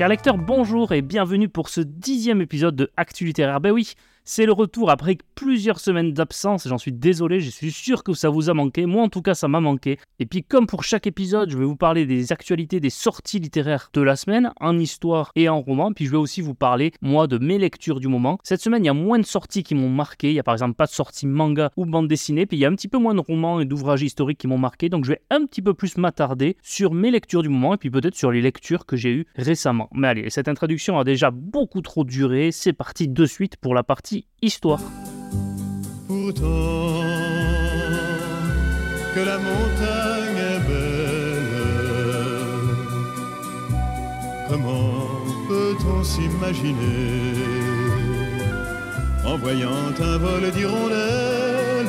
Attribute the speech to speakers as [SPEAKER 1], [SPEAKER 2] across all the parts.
[SPEAKER 1] Chers lecteurs, bonjour et bienvenue pour ce dixième épisode de Actu littéraire. Ben oui, c'est le retour après plusieurs semaines d'absence, j'en suis désolé, je suis sûr que ça vous a manqué, moi en tout cas ça m'a manqué. Et puis comme pour chaque épisode, je vais vous parler des actualités, des sorties littéraires de la semaine, en histoire et en roman, puis je vais aussi vous parler, moi, de mes lectures du moment. Cette semaine, il y a moins de sorties qui m'ont marqué, il y a par exemple pas de sorties manga ou bande dessinée, puis il y a un petit peu moins de romans et d'ouvrages historiques qui m'ont marqué, donc je vais un petit peu plus m'attarder sur mes lectures du moment et puis peut-être sur les lectures que j'ai eues récemment. Mais allez, cette introduction a déjà beaucoup trop duré, c'est parti de suite pour la partie histoire.
[SPEAKER 2] Pourtant, que la montagne est belle, comment peut-on s'imaginer en voyant un vol d'hirondelles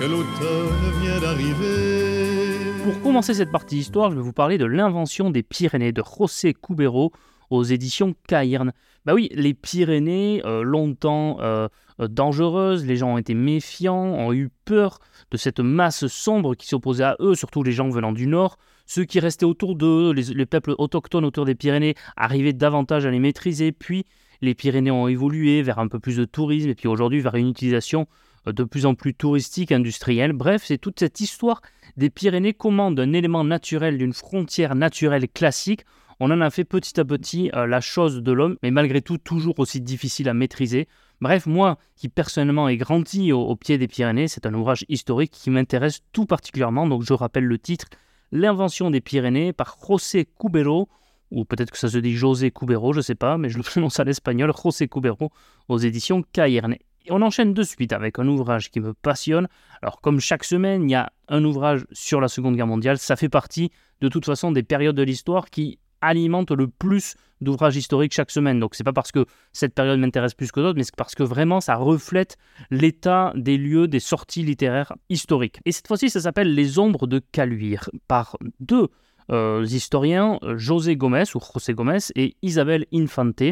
[SPEAKER 2] que l'automne vient d'arriver?
[SPEAKER 1] Pour commencer cette partie histoire, je vais vous parler de l'invention des Pyrénées de José Cubero aux éditions Cairn. Bah oui, les Pyrénées, euh, longtemps euh, euh, dangereuses, les gens ont été méfiants, ont eu peur de cette masse sombre qui s'opposait à eux, surtout les gens venant du nord. Ceux qui restaient autour d'eux, les, les peuples autochtones autour des Pyrénées, arrivaient davantage à les maîtriser, puis les Pyrénées ont évolué vers un peu plus de tourisme, et puis aujourd'hui vers une utilisation de plus en plus touristique, industrielle. Bref, c'est toute cette histoire des Pyrénées, comment d'un élément naturel, d'une frontière naturelle classique, on en a fait petit à petit euh, la chose de l'homme, mais malgré tout toujours aussi difficile à maîtriser. Bref, moi qui personnellement ai grandi au, pied des Pyrénées, c'est un ouvrage historique qui m'intéresse tout particulièrement, donc je rappelle le titre, L'invention des Pyrénées par José Cubero, ou peut-être que ça se dit José Cubero, je ne sais pas, mais je le prononce à l'espagnol, José Cubero, aux éditions Cairn. Et on enchaîne de suite avec un ouvrage qui me passionne. Alors comme chaque semaine, il y a un ouvrage sur la Seconde Guerre mondiale, ça fait partie de toute façon des périodes de l'histoire qui alimente le plus d'ouvrages historiques chaque semaine. Donc c'est pas parce que cette période m'intéresse plus que d'autres, mais c'est parce que vraiment ça reflète l'état des lieux, des sorties littéraires historiques. Et cette fois-ci, ça s'appelle Les Ombres de Caluire par deux euh, historiens, José Gomez ou José Gomez et Isabelle Infante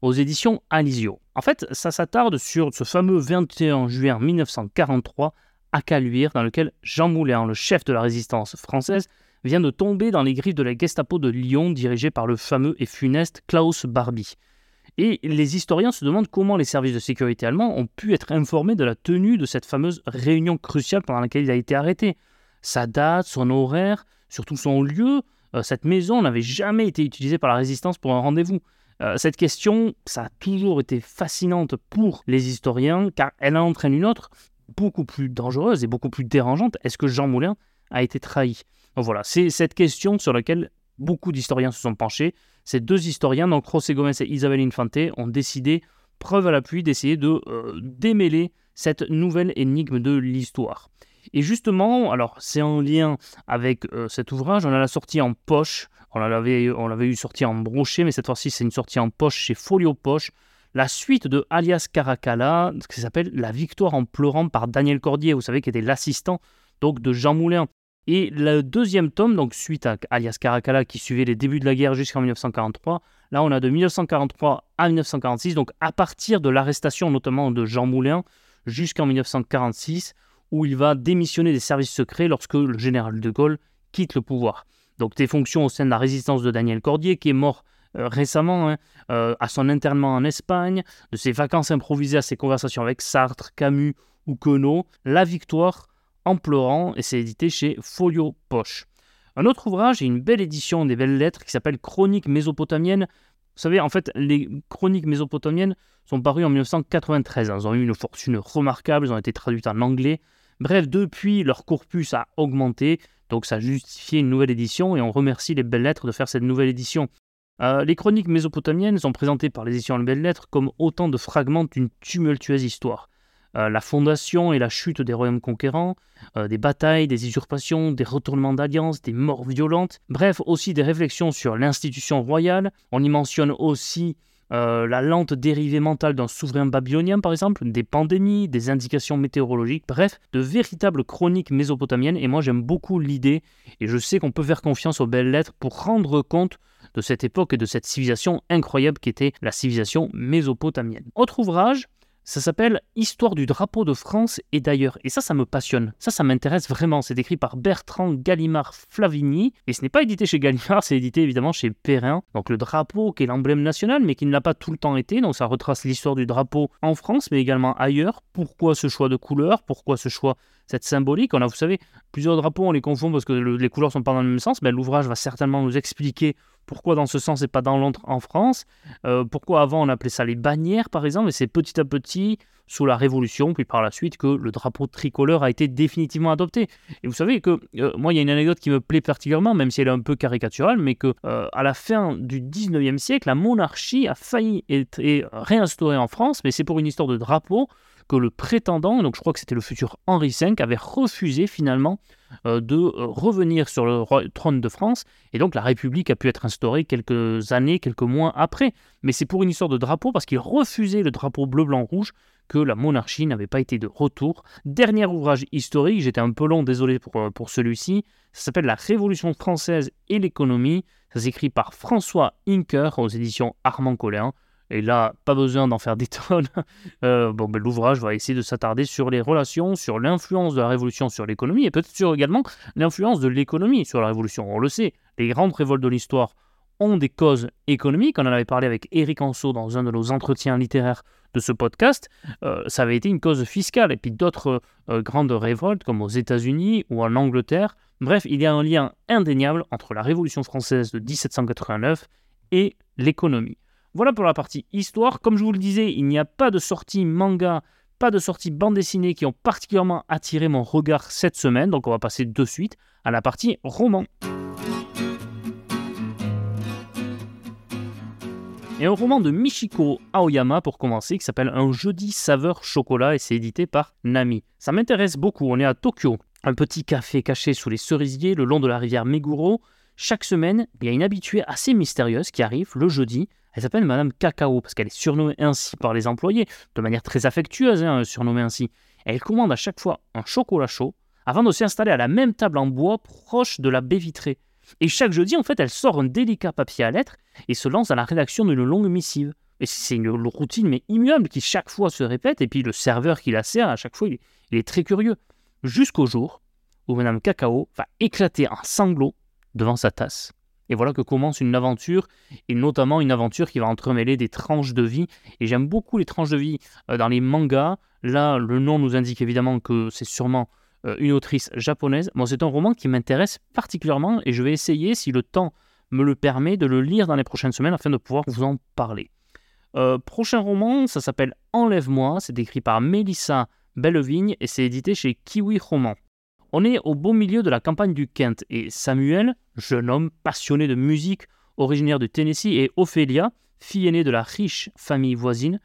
[SPEAKER 1] aux éditions Alizio. En fait, ça s'attarde sur ce fameux 21 juin 1943 à Caluire, dans lequel Jean Moulin, le chef de la résistance française, vient de tomber dans les griffes de la Gestapo de Lyon, dirigée par le fameux et funeste Klaus Barbie. Et les historiens se demandent comment les services de sécurité allemands ont pu être informés de la tenue de cette fameuse réunion cruciale pendant laquelle il a été arrêté. Sa date, son horaire, surtout son lieu, euh, cette maison n'avait jamais été utilisée par la résistance pour un rendez-vous. Euh, cette question, ça a toujours été fascinante pour les historiens, car elle en entraîne une autre, beaucoup plus dangereuse et beaucoup plus dérangeante. Est-ce que Jean Moulin a été trahi? Voilà, c'est cette question sur laquelle beaucoup d'historiens se sont penchés. Ces deux historiens, donc José Gomez et Isabelle Infante, ont décidé, preuve à l'appui, d'essayer de euh, démêler cette nouvelle énigme de l'histoire. Et justement, alors c'est en lien avec euh, cet ouvrage, on a la sortie en poche, on l'avait, on l'avait eu sortie en brochet, mais cette fois-ci c'est une sortie en poche chez Folio Poche, la suite de Alias Caracalla, qui s'appelle La victoire en pleurant par Daniel Cordier, vous savez, qui était l'assistant donc de Jean Moulin. Et le deuxième tome, donc suite à alias Caracalla qui suivait les débuts de la guerre jusqu'en 1943, là on a de 1943 à 1946, donc à partir de l'arrestation notamment de Jean Moulin jusqu'en 1946, où il va démissionner des services secrets lorsque le général de Gaulle quitte le pouvoir. Donc des fonctions au sein de la résistance de Daniel Cordier, qui est mort euh, récemment, hein, euh, à son internement en Espagne, de ses vacances improvisées à ses conversations avec Sartre, Camus ou Queneau, la victoire pleurant et c'est édité chez Folio Poche. Un autre ouvrage et une belle édition des belles lettres qui s'appelle Chroniques mésopotamiennes. Vous savez, en fait, les chroniques mésopotamiennes sont parues en 1993. Elles ont eu une fortune remarquable, elles ont été traduites en anglais. Bref, depuis, leur corpus a augmenté, donc ça a justifié une nouvelle édition et on remercie les belles lettres de faire cette nouvelle édition. Euh, les chroniques mésopotamiennes sont présentées par les éditions Les Belles Lettres comme autant de fragments d'une tumultueuse histoire. Euh, la fondation et la chute des royaumes conquérants, euh, des batailles, des usurpations, des retournements d'alliances, des morts violentes, bref, aussi des réflexions sur l'institution royale. On y mentionne aussi euh, la lente dérivée mentale d'un souverain babylonien, par exemple, des pandémies, des indications météorologiques, bref, de véritables chroniques mésopotamiennes. Et moi, j'aime beaucoup l'idée, et je sais qu'on peut faire confiance aux belles lettres pour rendre compte de cette époque et de cette civilisation incroyable qui était la civilisation mésopotamienne. Autre ouvrage, Ça s'appelle Histoire du drapeau de France et d'ailleurs. Et ça, ça me passionne. Ça, ça m'intéresse vraiment. C'est écrit par Bertrand Gallimard Flavigny. Et ce n'est pas édité chez Gallimard, c'est édité évidemment chez Perrin. Donc le drapeau qui est l'emblème national, mais qui ne l'a pas tout le temps été. Donc ça retrace l'histoire du drapeau en France, mais également ailleurs. Pourquoi ce choix de couleur? Pourquoi ce choix cette symbolique? On a, vous savez, plusieurs drapeaux, on les confond parce que les couleurs sont pas dans le même sens. Mais l'ouvrage va certainement nous expliquer pourquoi dans ce sens et pas dans l'autre en France? Euh, Pourquoi avant on appelait ça les bannières par exemple Et c'est petit à petit, sous la Révolution, puis par la suite, que le drapeau tricolore a été définitivement adopté. Et vous savez que euh, moi, il y a une anecdote qui me plaît particulièrement, même si elle est un peu caricaturale, mais que euh, à la fin du 19e siècle, la monarchie a failli être réinstaurée en France, mais c'est pour une histoire de drapeau que le prétendant, donc je crois que c'était le futur Henri V, avait refusé finalement euh, de euh, revenir sur le trône de France, et donc la République a pu être instaurée quelques années, quelques mois après. Mais c'est pour une histoire de drapeau, parce qu'il refusait le drapeau bleu-blanc-rouge, que la monarchie n'avait pas été de retour. Dernier ouvrage historique, j'étais un peu long, désolé pour, euh, pour celui-ci, ça s'appelle La Révolution française et l'économie, ça s'écrit par François Inker aux éditions Armand Collin. Et là, pas besoin d'en faire des tonnes. Euh, bon, ben, l'ouvrage va essayer de s'attarder sur les relations, sur l'influence de la Révolution sur l'économie et peut-être sur également l'influence de l'économie sur la Révolution. On le sait, les grandes révoltes de l'histoire ont des causes économiques. On en avait parlé avec Éric Anso dans un de nos entretiens littéraires de ce podcast. Euh, ça avait été une cause fiscale. Et puis d'autres euh, grandes révoltes, comme aux États-Unis ou en Angleterre. Bref, il y a un lien indéniable entre la Révolution française de 1789 et l'économie. Voilà pour la partie histoire. Comme je vous le disais, il n'y a pas de sortie manga, pas de sortie bande dessinée qui ont particulièrement attiré mon regard cette semaine. Donc on va passer de suite à la partie roman. Et un roman de Michiko Aoyama pour commencer qui s'appelle Un jeudi saveur chocolat et c'est édité par Nami. Ça m'intéresse beaucoup, on est à Tokyo, un petit café caché sous les cerisiers le long de la rivière Meguro. Chaque semaine, il y a une habituée assez mystérieuse qui arrive le jeudi elle s'appelle Madame Cacao parce qu'elle est surnommée ainsi par les employés, de manière très affectueuse, hein, surnommée ainsi. elle commande à chaque fois un chocolat chaud avant de s'installer à la même table en bois proche de la baie vitrée. Et chaque jeudi, en fait, elle sort un délicat papier à lettres et se lance à la rédaction d'une longue missive. Et c'est une routine mais immuable qui chaque fois se répète. Et puis le serveur qui la sert à chaque fois, il est très curieux. Jusqu'au jour où Madame Cacao va éclater en sanglots devant sa tasse et voilà que commence une aventure, et notamment une aventure qui va entremêler des tranches de vie. Et j'aime beaucoup les tranches de vie euh, dans les mangas. Là, le nom nous indique évidemment que c'est sûrement euh, une autrice japonaise. Bon, c'est un roman qui m'intéresse particulièrement, et je vais essayer, si le temps me le permet, de le lire dans les prochaines semaines afin de pouvoir vous en parler. Euh, prochain roman, ça s'appelle Enlève-moi, c'est écrit par Melissa Bellevigne et c'est édité chez Kiwi Roman. On est au beau milieu de la campagne du Kent et Samuel, jeune homme passionné de musique, originaire de Tennessee, et Ophélia, fille aînée de la riche famille voisine,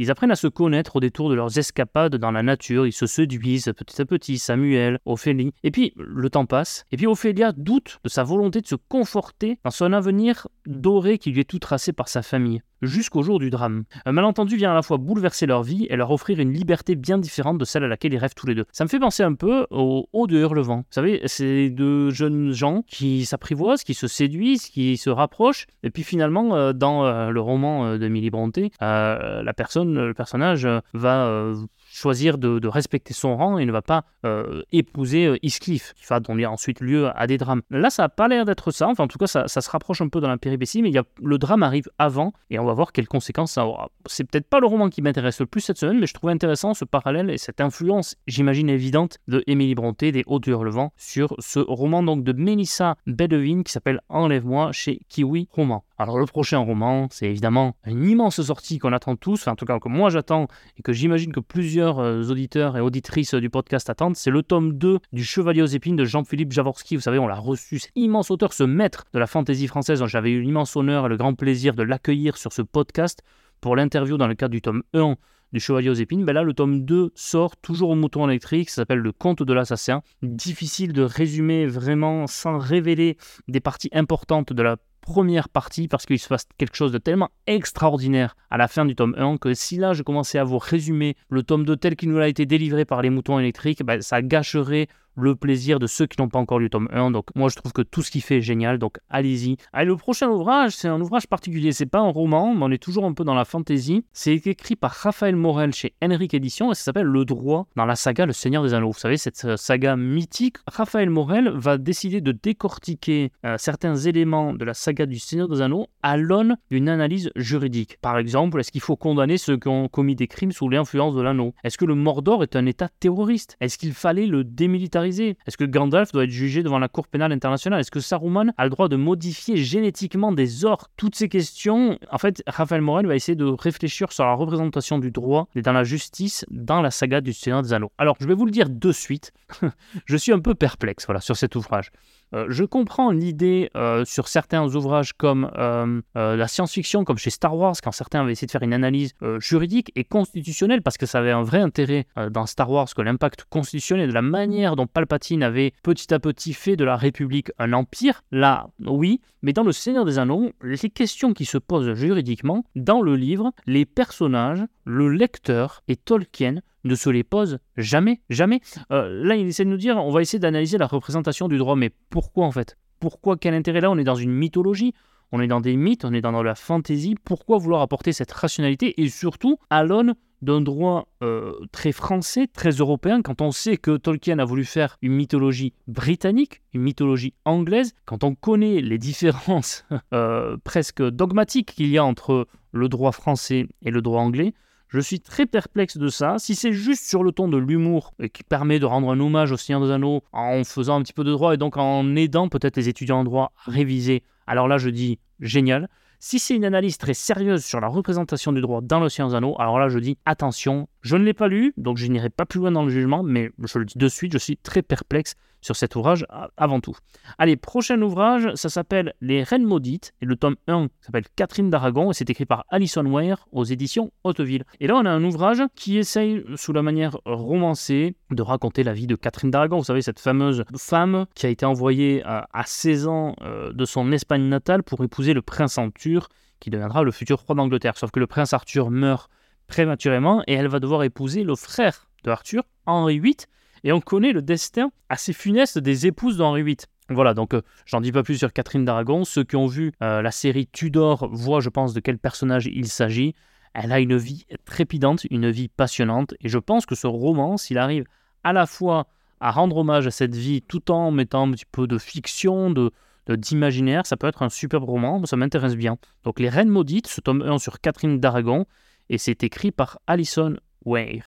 [SPEAKER 1] ils apprennent à se connaître au détour de leurs escapades dans la nature, ils se séduisent petit à petit, Samuel, Ophélie. Et puis le temps passe, et puis Ophélia doute de sa volonté de se conforter dans son avenir doré qui lui est tout tracé par sa famille jusqu'au jour du drame. Un malentendu vient à la fois bouleverser leur vie et leur offrir une liberté bien différente de celle à laquelle ils rêvent tous les deux. Ça me fait penser un peu au Haut de Hurlevent. Vous savez, c'est deux jeunes gens qui s'apprivoisent, qui se séduisent, qui se rapprochent, et puis finalement, euh, dans euh, le roman euh, de Milly Brontë, la personne, le personnage va choisir de, respecter son rang et ne va pas euh, épouser euh, Iscliffe, qui va donner ensuite lieu à des drames. Là, ça n'a pas l'air d'être ça, enfin en tout cas, ça, se rapproche un peu dans la péripétie, mais le drame arrive avant et on va voir quelles conséquences ça aura. C'est peut-être pas le roman qui m'intéresse le plus cette semaine, mais je trouve intéressant ce parallèle et cette influence, j'imagine évidente, de Émilie Bronté, des Hauts Hurlevent, sur ce roman donc de Mélissa Bedevine qui s'appelle Enlève-moi chez Kiwi Roman. Alors le prochain roman, c'est évidemment une immense sortie qu'on attend tous, en tout cas que moi j'attends et que j'imagine que plusieurs euh, auditeurs et auditrices du podcast attendent, c'est le tome 2 du Chevalier aux épines de Jean-Philippe Javorski. Vous savez, on l'a reçu, cet immense auteur, ce maître de la fantaisie française, j'avais eu l'immense honneur et le grand plaisir de l'accueillir sur ce podcast pour l'interview dans le cadre du tome 1 du Chevalier aux épines, ben là le tome 2 sort toujours au mouton électrique, ça s'appelle Le Conte de l'assassin. Difficile de résumer vraiment sans révéler des parties importantes de la première partie parce qu'il se passe quelque chose de tellement extraordinaire à la fin du tome 1 que si là je commençais à vous résumer le tome 2 tel qu'il nous a été délivré par les moutons électriques, ben, ça gâcherait le plaisir de ceux qui n'ont pas encore lu tome 1. Donc moi je trouve que tout ce qu'il fait est génial, donc allez-y. Allez, le prochain ouvrage, c'est un ouvrage particulier, c'est pas un roman, mais on est toujours un peu dans la fantasy. C'est écrit par Raphaël Morel chez Henrik Edition et ça s'appelle Le droit dans la saga Le Seigneur des Anneaux. Vous savez, cette euh, saga mythique. Raphaël Morel va décider de décortiquer euh, certains éléments de la saga du Seigneur des Anneaux à l'aune d'une analyse juridique. Par exemple, est-ce qu'il faut condamner ceux qui ont commis des crimes sous l'influence de l'anneau? Est-ce que le Mordor est un État terroriste? Est-ce qu'il fallait le démilitariser? Est-ce que Gandalf doit être jugé devant la Cour pénale internationale? Est-ce que Saruman a le droit de modifier génétiquement des orques Toutes ces questions, en fait, Raphaël Morel va essayer de réfléchir sur la représentation du droit et dans la justice dans la saga du Seigneur des Anneaux. Alors, je vais vous le dire de suite, je suis un peu perplexe voilà, sur cet ouvrage. Euh, je comprends l'idée euh, sur certains ouvrages comme euh, la science-fiction, comme chez Star Wars, quand certains avaient essayé de faire une analyse juridique et constitutionnelle, parce que ça avait un vrai intérêt dans Star Wars, que l'impact constitutionnel de la manière dont Palpatine avait petit à petit fait de la République un empire, là, oui, mais dans Le Seigneur des Anneaux, les questions qui se posent juridiquement, dans le livre, les personnages, le lecteur et Tolkien ne se les pose jamais, jamais. Euh, là, il essaie de nous dire, on va essayer d'analyser la représentation du droit, mais pourquoi en fait? Pourquoi? Quel intérêt? Là On est dans une mythologie, on est dans des mythes, on est dans la fantaisie. Pourquoi vouloir apporter cette rationalité? Et surtout à l'aune d'un droit euh, très français, très européen, quand on sait que Tolkien a voulu faire une mythologie britannique, une mythologie anglaise, quand on connaît les différences euh, presque dogmatiques qu'il y a entre le droit français et le droit anglais, je suis très perplexe de ça. Si c'est juste sur le ton de l'humour et qui permet de rendre un hommage au Seigneur des Anneaux en faisant un petit peu de droit et donc en aidant peut-être les étudiants en droit à réviser, alors là je dis génial. Si c'est une analyse très sérieuse sur la représentation du droit dans le Seigneur des Anneaux, alors là je dis attention, je ne l'ai pas lu, donc je n'irai pas plus loin dans le jugement, mais je le dis de suite, je suis très perplexe sur cet ouvrage avant tout. Allez, prochain ouvrage, ça s'appelle Les Reines Maudites, et le tome 1 s'appelle Catherine d'Aragon, et c'est écrit par Alison Ware aux éditions Hauteville. Et là, on a un ouvrage qui essaye, sous la manière romancée, de raconter la vie de Catherine d'Aragon. Vous savez, cette fameuse femme qui a été envoyée à, 16 ans euh, de son Espagne natale pour épouser le prince Arthur, qui deviendra le futur roi d'Angleterre. Sauf que le prince Arthur meurt prématurément, et elle va devoir épouser le frère de Arthur, Henri VIII, et on connaît le destin assez funeste des épouses d'Henri VIII. Voilà, donc euh, j'en dis pas plus sur Catherine d'Aragon. Ceux qui ont vu euh, la série Tudor voient, je pense, de quel personnage il s'agit. Elle a une vie trépidante, une vie passionnante, et je pense que ce roman, s'il arrive à la fois à rendre hommage à cette vie tout en mettant un petit peu de fiction, de, d'imaginaire, ça peut être un superbe roman, ça m'intéresse bien. Donc Les Reines Maudites, ce tome 1 sur Catherine d'Aragon, et c'est écrit par Alison Ware.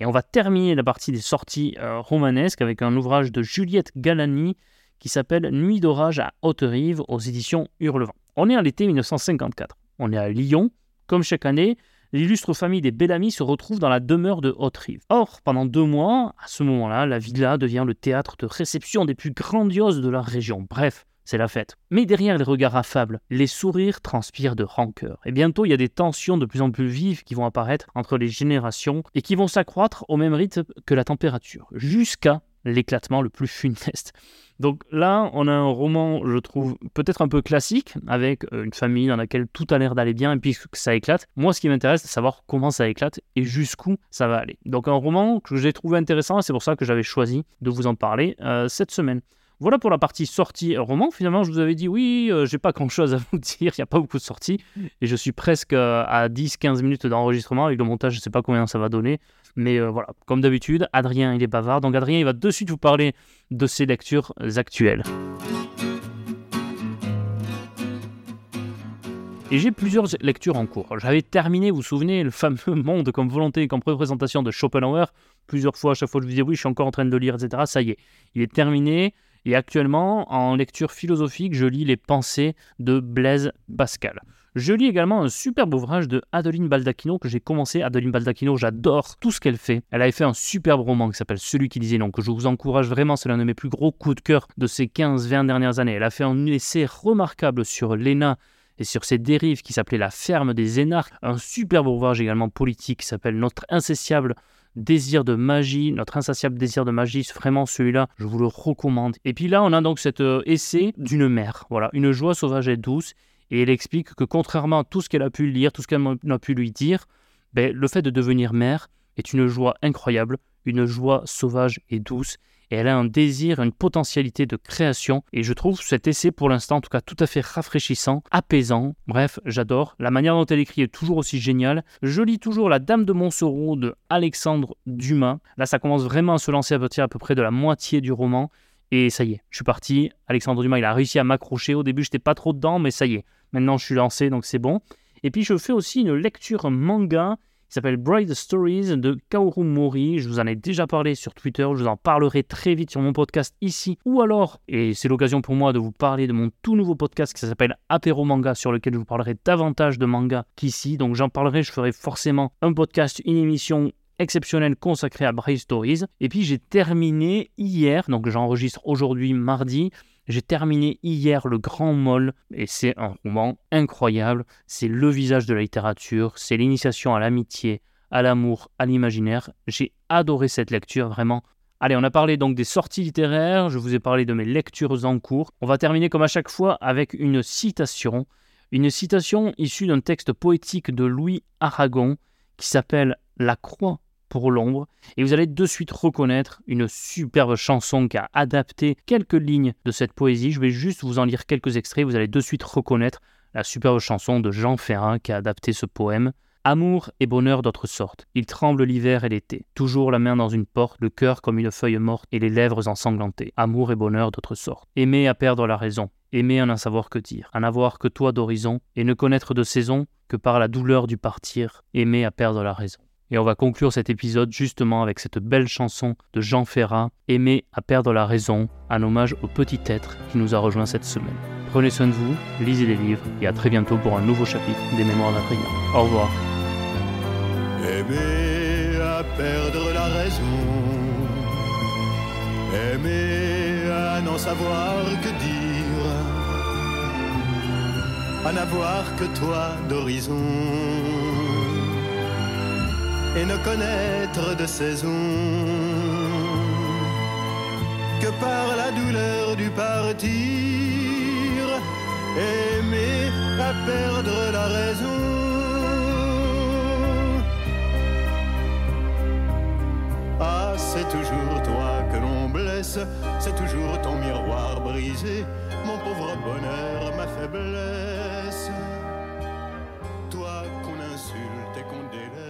[SPEAKER 1] Et on va terminer la partie des sorties euh, romanesques avec un ouvrage de Juliette Galani qui s'appelle Nuit d'orage à Haute-Rive aux éditions Hurlevent. On est à l'été 1954. On est à Lyon. Comme chaque année, l'illustre famille des Bellamy se retrouve dans la demeure de Haute-Rive. Or, pendant deux mois, à ce moment-là, la villa devient le théâtre de réception des plus grandioses de la région. Bref, c'est la fête. Mais derrière les regards affables, les sourires transpirent de rancœur. Et bientôt, il y a des tensions de plus en plus vives qui vont apparaître entre les générations et qui vont s'accroître au même rythme que la température, jusqu'à l'éclatement le plus funeste. Donc là, on a un roman, je trouve, peut-être un peu classique, avec euh, une famille dans laquelle tout a l'air d'aller bien et puis que ça éclate. Moi, ce qui m'intéresse, c'est savoir comment ça éclate et jusqu'où ça va aller. Donc un roman que j'ai trouvé intéressant, c'est pour ça que j'avais choisi de vous en parler euh, cette semaine. Voilà pour la partie sortie roman. Finalement, je vous avais dit oui, euh, j'ai pas grand chose à vous dire, il n'y a pas beaucoup de sorties. Et je suis presque euh, à 10-15 minutes d'enregistrement. Avec le montage, je ne sais pas combien ça va donner. Mais euh, voilà, comme d'habitude, Adrien, il est bavard. Donc Adrien, il va de suite vous parler de ses lectures actuelles. Et j'ai plusieurs lectures en cours. J'avais terminé, vous vous souvenez, le fameux Monde comme volonté et comme représentation de Schopenhauer. Plusieurs fois, à chaque fois, je vous disais oui, je suis encore en train de lire, etc. Ça y est, il est terminé. Et actuellement, en lecture philosophique, je lis les pensées de Blaise Pascal. Je lis également un superbe ouvrage de Adeline Baldacchino que j'ai commencé. Adeline Baldacchino, j'adore tout ce qu'elle fait. Elle avait fait un superbe roman qui s'appelle Celui qui disait non, que je vous encourage vraiment, c'est l'un de mes plus gros coups de cœur de ces 15-20 dernières années. Elle a fait un essai remarquable sur l'ENA et sur ses dérives qui s'appelait La ferme des énarques. Un superbe ouvrage également politique qui s'appelle Notre incessiable désir de magie, notre insatiable désir de magie, vraiment celui-là, je vous le recommande. Et puis là, on a donc cet euh, essai d'une mère, voilà, une joie sauvage et douce, et elle explique que contrairement à tout ce qu'elle a pu lire, tout ce qu'elle a pu lui dire, ben, le fait de devenir mère est une joie incroyable, une joie sauvage et douce, et elle a un désir, une potentialité de création. Et je trouve cet essai, pour l'instant, en tout cas, tout à fait rafraîchissant, apaisant. Bref, j'adore. La manière dont elle écrit est toujours aussi géniale. Je lis toujours La Dame de Montsoreau de Alexandre Dumas. Là, ça commence vraiment à se lancer à partir à peu près de la moitié du roman. Et ça y est, je suis parti. Alexandre Dumas, il a réussi à m'accrocher. Au début, je n'étais pas trop dedans, mais ça y est. Maintenant, je suis lancé, donc c'est bon. Et puis, je fais aussi une lecture manga qui s'appelle Bright Stories de Kaoru Mori. Je vous en ai déjà parlé sur Twitter, je vous en parlerai très vite sur mon podcast ici. Ou alors, et c'est l'occasion pour moi de vous parler de mon tout nouveau podcast qui s'appelle Apéro Manga, sur lequel je vous parlerai davantage de manga qu'ici. Donc j'en parlerai, je ferai forcément un podcast, une émission exceptionnelle consacrée à Bright Stories. Et puis j'ai terminé hier, donc j'enregistre aujourd'hui mardi, j'ai terminé hier Le Grand Moll et c'est un roman incroyable. C'est le visage de la littérature, c'est l'initiation à l'amitié, à l'amour, à l'imaginaire. J'ai adoré cette lecture, vraiment. Allez, on a parlé donc des sorties littéraires, je vous ai parlé de mes lectures en cours. On va terminer comme à chaque fois avec une citation. Une citation issue d'un texte poétique de Louis Aragon qui s'appelle La croix pour l'ombre, et vous allez de suite reconnaître une superbe chanson qui a adapté quelques lignes de cette poésie. Je vais juste vous en lire quelques extraits, vous allez de suite reconnaître la superbe chanson de Jean Ferrat qui a adapté ce poème. Amour et bonheur d'autre sorte. Il tremble l'hiver et l'été. Toujours la main dans une porte, le cœur comme une feuille morte et les lèvres ensanglantées. Amour et bonheur d'autre sorte. Aimer à perdre la raison. Aimer à n'en savoir que dire. À n'avoir que toi d'horizon et ne connaître de saison que par la douleur du partir. Aimer à perdre la raison. Et on va conclure cet épisode justement avec cette belle chanson de Jean Ferrat, Aimer à perdre la raison, un hommage au petit être qui nous a rejoint cette semaine. Prenez soin de vous, lisez les livres et à très bientôt pour un nouveau chapitre des Mémoires d'Adrien. Au revoir.
[SPEAKER 2] Aimer à perdre la raison, aimer à n'en savoir que dire, à n'avoir que toi d'horizon et ne connaître de saison que par la douleur du partir, aimer à perdre la raison. Ah, c'est toujours toi que l'on blesse, c'est toujours ton miroir brisé, mon pauvre bonheur, ma faiblesse. Toi qu'on insulte et qu'on délaisse.